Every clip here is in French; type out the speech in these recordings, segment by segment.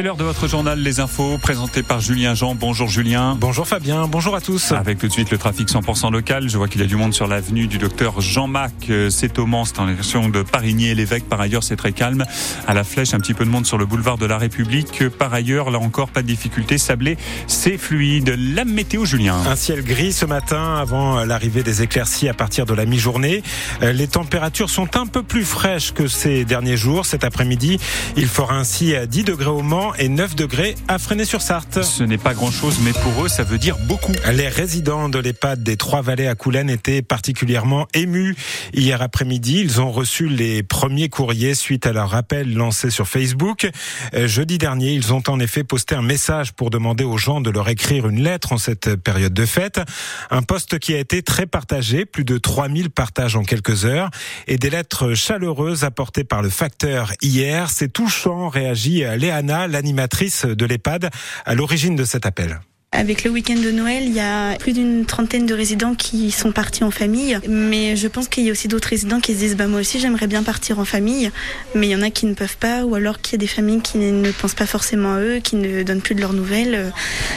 C'est l'heure de votre journal Les Infos, présenté par Julien Jean. Bonjour Julien. Bonjour Fabien, bonjour à tous. Avec tout de suite le trafic 100% local. Je vois qu'il y a du monde sur l'avenue du docteur Jean-Mac. Euh, c'est au Mans, c'est en direction de Parigny et l'évêque. Par ailleurs, c'est très calme. À la flèche, un petit peu de monde sur le boulevard de la République. Par ailleurs, là encore, pas de difficulté. Sablé, c'est fluide. La météo, Julien. Un ciel gris ce matin avant l'arrivée des éclaircies à partir de la mi-journée. Euh, les températures sont un peu plus fraîches que ces derniers jours. Cet après-midi, il fera ainsi 10 degrés au Mans et 9 degrés à Fresnay-sur-Sarthe. Ce n'est pas grand-chose, mais pour eux, ça veut dire beaucoup. Les résidents de l'EHPAD des Trois-Vallées à Coulennes étaient particulièrement émus. Hier après-midi, ils ont reçu les premiers courriers suite à leur appel lancé sur Facebook. Euh, jeudi dernier, ils ont en effet posté un message pour demander aux gens de leur écrire une lettre en cette période de fête. Un poste qui a été très partagé, plus de 3000 partages en quelques heures, et des lettres chaleureuses apportées par le facteur hier. C'est touchant, réagit Léana, l'animatrice de l'EHPAD, à l'origine de cet appel. Avec le week-end de Noël, il y a plus d'une trentaine de résidents qui sont partis en famille. Mais je pense qu'il y a aussi d'autres résidents qui se disent bah, Moi aussi, j'aimerais bien partir en famille. Mais il y en a qui ne peuvent pas, ou alors qu'il y a des familles qui ne pensent pas forcément à eux, qui ne donnent plus de leurs nouvelles.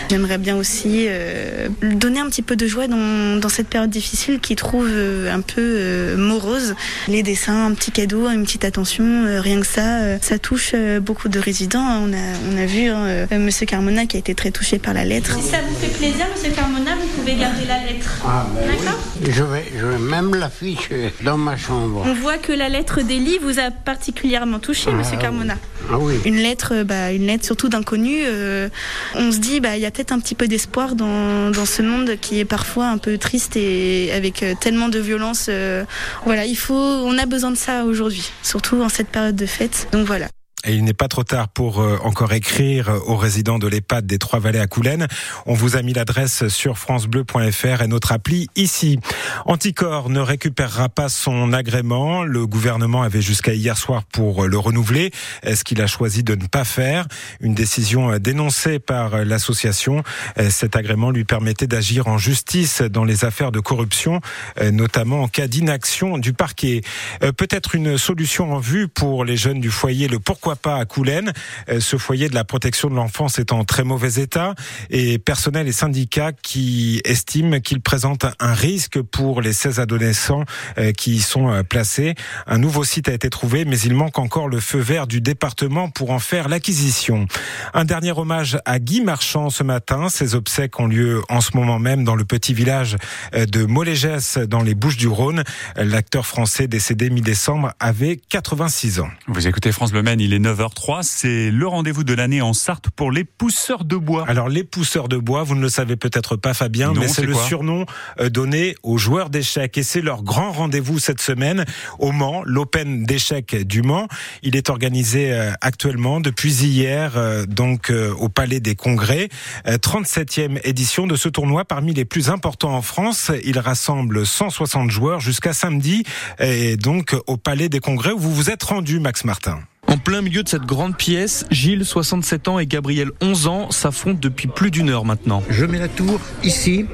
J'aimerais bien aussi euh, donner un petit peu de joie dans, dans cette période difficile qui trouve euh, un peu euh, morose. Les dessins, un petit cadeau, une petite attention, rien que ça, ça touche beaucoup de résidents. On a, on a vu hein, Monsieur Carmona qui a été très touché par la lettre. Si ça vous fait plaisir, Monsieur Carmona, vous pouvez garder la lettre. Ah, ben D'accord oui. Je vais, je vais même l'afficher dans ma chambre. On voit que la lettre d'Elie vous a particulièrement touché, Ah, Monsieur oui. Carmona. Ah oui. Une lettre, bah, une lettre surtout d'inconnu. euh, on se dit, bah, il y a peut-être un petit peu d'espoir dans, dans ce monde qui est parfois un peu triste et avec euh, tellement de violence. euh, voilà, il faut, on a besoin de ça aujourd'hui, surtout en cette période de fête. Donc voilà. Et il n'est pas trop tard pour euh, encore écrire aux résidents de l'EHPAD des Trois-Vallées à Coulennes. On vous a mis l'adresse sur francebleu.fr et notre appli ici. Anticor ne récupérera pas son agrément. Le gouvernement avait jusqu'à hier soir pour le renouveler. Est-ce qu'il a choisi de ne pas faire? Une décision dénoncée par l'association. Euh, Cet agrément lui permettait d'agir en justice dans les affaires de corruption, euh, notamment en cas d'inaction du parquet. Euh, Peut-être une solution en vue pour les jeunes du foyer Le Pourquoi pas à Coulennes. Euh, Ce foyer de la protection de l'enfance est en très mauvais état et personnel et syndicats qui estiment qu'il présente un risque pour les 16 adolescents euh, qui y sont euh, placés. Un nouveau site a été trouvé, mais il manque encore le feu vert du département pour en faire l'acquisition. Un dernier hommage à Guy Marchand ce matin. Ses obsèques ont lieu en ce moment même dans le petit village de Molégès dans les Bouches du Rhône. L'acteur français décédé mi-décembre avait 86 ans. Vous écoutez France Bleu Maine, il est 9h03. C'est le rendez-vous de l'année en Sarthe pour les pousseurs de bois. Alors les pousseurs de bois, vous ne le savez peut-être pas Fabien, Non, mais c'est le surnom euh, donné aux joueurs d'échecs et c'est leur grand rendez-vous cette semaine au Mans, l'Open d'échecs du Mans. Il est organisé euh, actuellement depuis hier euh, donc au Palais des Congrès, Euh, 37e édition de ce tournoi parmi les plus importants en France. Il rassemble 160 joueurs jusqu'à samedi et donc au Palais des Congrès où vous vous êtes rendu Max Martin. En plein milieu de cette grande pièce, Gilles, 67 ans, et Gabriel, 11 ans, s'affrontent depuis plus d'une heure maintenant. Je mets la tour ici.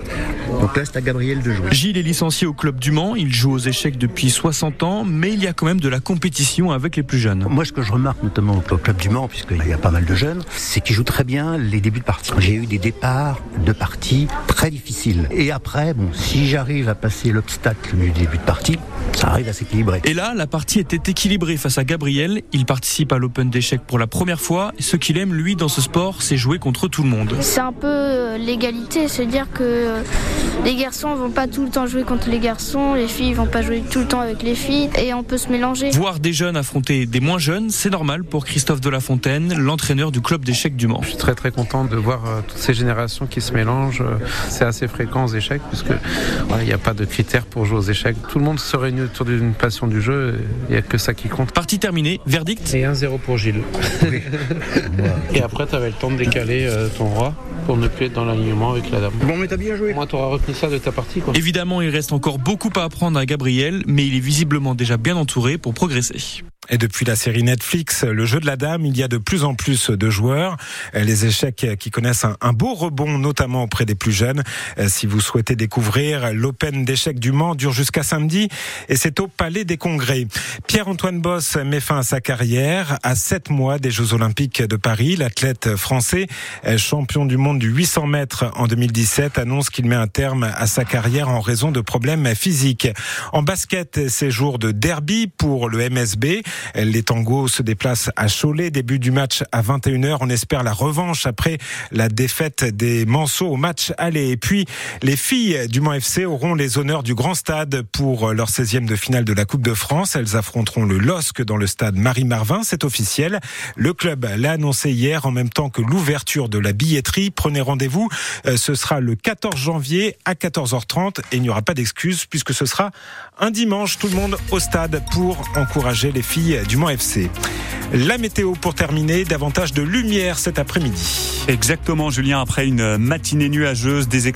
Donc là, c'est à Gabriel de jouer. Gilles est licencié au club du Mans, il joue aux échecs depuis 60 ans, mais il y a quand même de la compétition avec les plus jeunes. Moi, ce que je remarque notamment au club du Mans, puisqu'il y a pas mal de jeunes, c'est qu'ils jouent très bien les débuts de partie. J'ai eu des départs de partie très difficiles. Et après, bon, si j'arrive à passer l'obstacle du début de partie, ça arrive à s'équilibrer. Et là, la partie était équilibrée face à Gabriel. Il participe à l'Open d'échecs pour la première fois. Ce qu'il aime, lui, dans ce sport, c'est jouer contre tout le monde. C'est un peu euh, l'égalité, se dire que euh, les garçons vont pas tout le temps jouer contre les garçons, les filles vont pas jouer tout le temps avec les filles, et on peut se mélanger. Voir des jeunes affronter des moins jeunes, c'est normal pour Christophe Delafontaine, l'entraîneur du club d'échecs du Mans. Je suis très très content de voir euh, toutes ces générations qui se mélangent. C'est assez fréquent aux échecs puisque voilà, il n'y a pas de critères pour jouer aux échecs. Tout le monde se réunit autour d'une passion du jeu. Il n'y a que ça qui compte. Partie terminée, verdict Et 1-0 pour Gilles. Et après, tu avais le temps de décaler euh, ton roi pour ne plus être dans l'alignement avec la dame. Bon, mais t'as bien joué. Moi, tu auras retenu ça de ta partie. Quoi. Évidemment, il reste encore beaucoup à apprendre à Gabriel, mais il est visiblement déjà bien entouré pour progresser. Et depuis la série Netflix, le jeu de la dame, il y a de plus en plus de joueurs. Les échecs qui connaissent un, beau rebond, notamment auprès des plus jeunes. Si vous souhaitez découvrir l'Open d'échecs du Mans, dure jusqu'à samedi et c'est au Palais des Congrès. Pierre-Antoine Boss met fin à sa carrière à sept mois des Jeux Olympiques de Paris. L'athlète français, champion du monde du 800 mètres en 2017, annonce qu'il met un terme à sa carrière en raison de problèmes physiques. En basket, c'est jour de derby pour le MSB. Les tangos se déplacent à Cholet. Début du match à 21h. On espère la revanche après la défaite des Manceaux au match aller. Et puis, les filles du Mans FC auront les honneurs du Grand Stade pour leur 16e de finale de la Coupe de France. Elles affronteront le LOSC dans le stade Marie-Marvin. C'est officiel. Le club l'a annoncé hier en même temps que l'ouverture de la billetterie. Prenez rendez-vous. Euh, ce sera le 14 janvier à 14h30 et il n'y aura pas d'excuses puisque ce sera un dimanche. Tout le monde au stade pour encourager les filles du Mans FC. La météo pour terminer, davantage de lumière cet après-midi. Exactement, Julien, après une matinée nuageuse, des